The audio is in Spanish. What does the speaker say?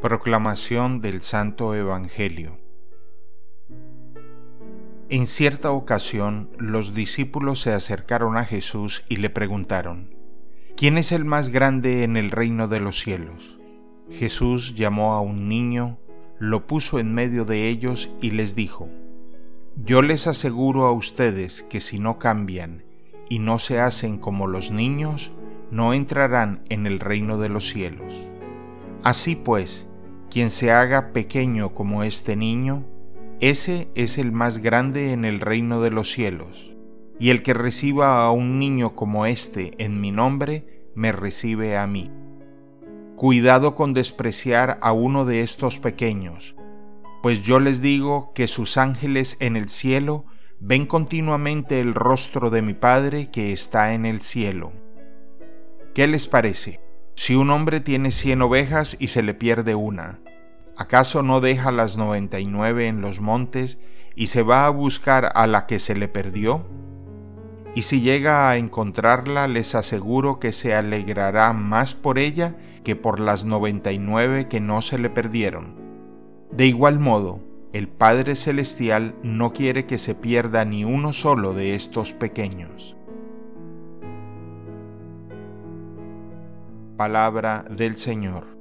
Proclamación del Santo Evangelio En cierta ocasión los discípulos se acercaron a Jesús y le preguntaron, ¿quién es el más grande en el reino de los cielos? Jesús llamó a un niño, lo puso en medio de ellos y les dijo, Yo les aseguro a ustedes que si no cambian y no se hacen como los niños, no entrarán en el reino de los cielos. Así pues, quien se haga pequeño como este niño, ese es el más grande en el reino de los cielos. Y el que reciba a un niño como este en mi nombre, me recibe a mí. Cuidado con despreciar a uno de estos pequeños, pues yo les digo que sus ángeles en el cielo ven continuamente el rostro de mi Padre que está en el cielo. ¿Qué les parece? Si un hombre tiene cien ovejas y se le pierde una, ¿acaso no deja las noventa y nueve en los montes y se va a buscar a la que se le perdió? Y si llega a encontrarla, les aseguro que se alegrará más por ella que por las noventa y nueve que no se le perdieron. De igual modo, el Padre Celestial no quiere que se pierda ni uno solo de estos pequeños. Palabra del Señor.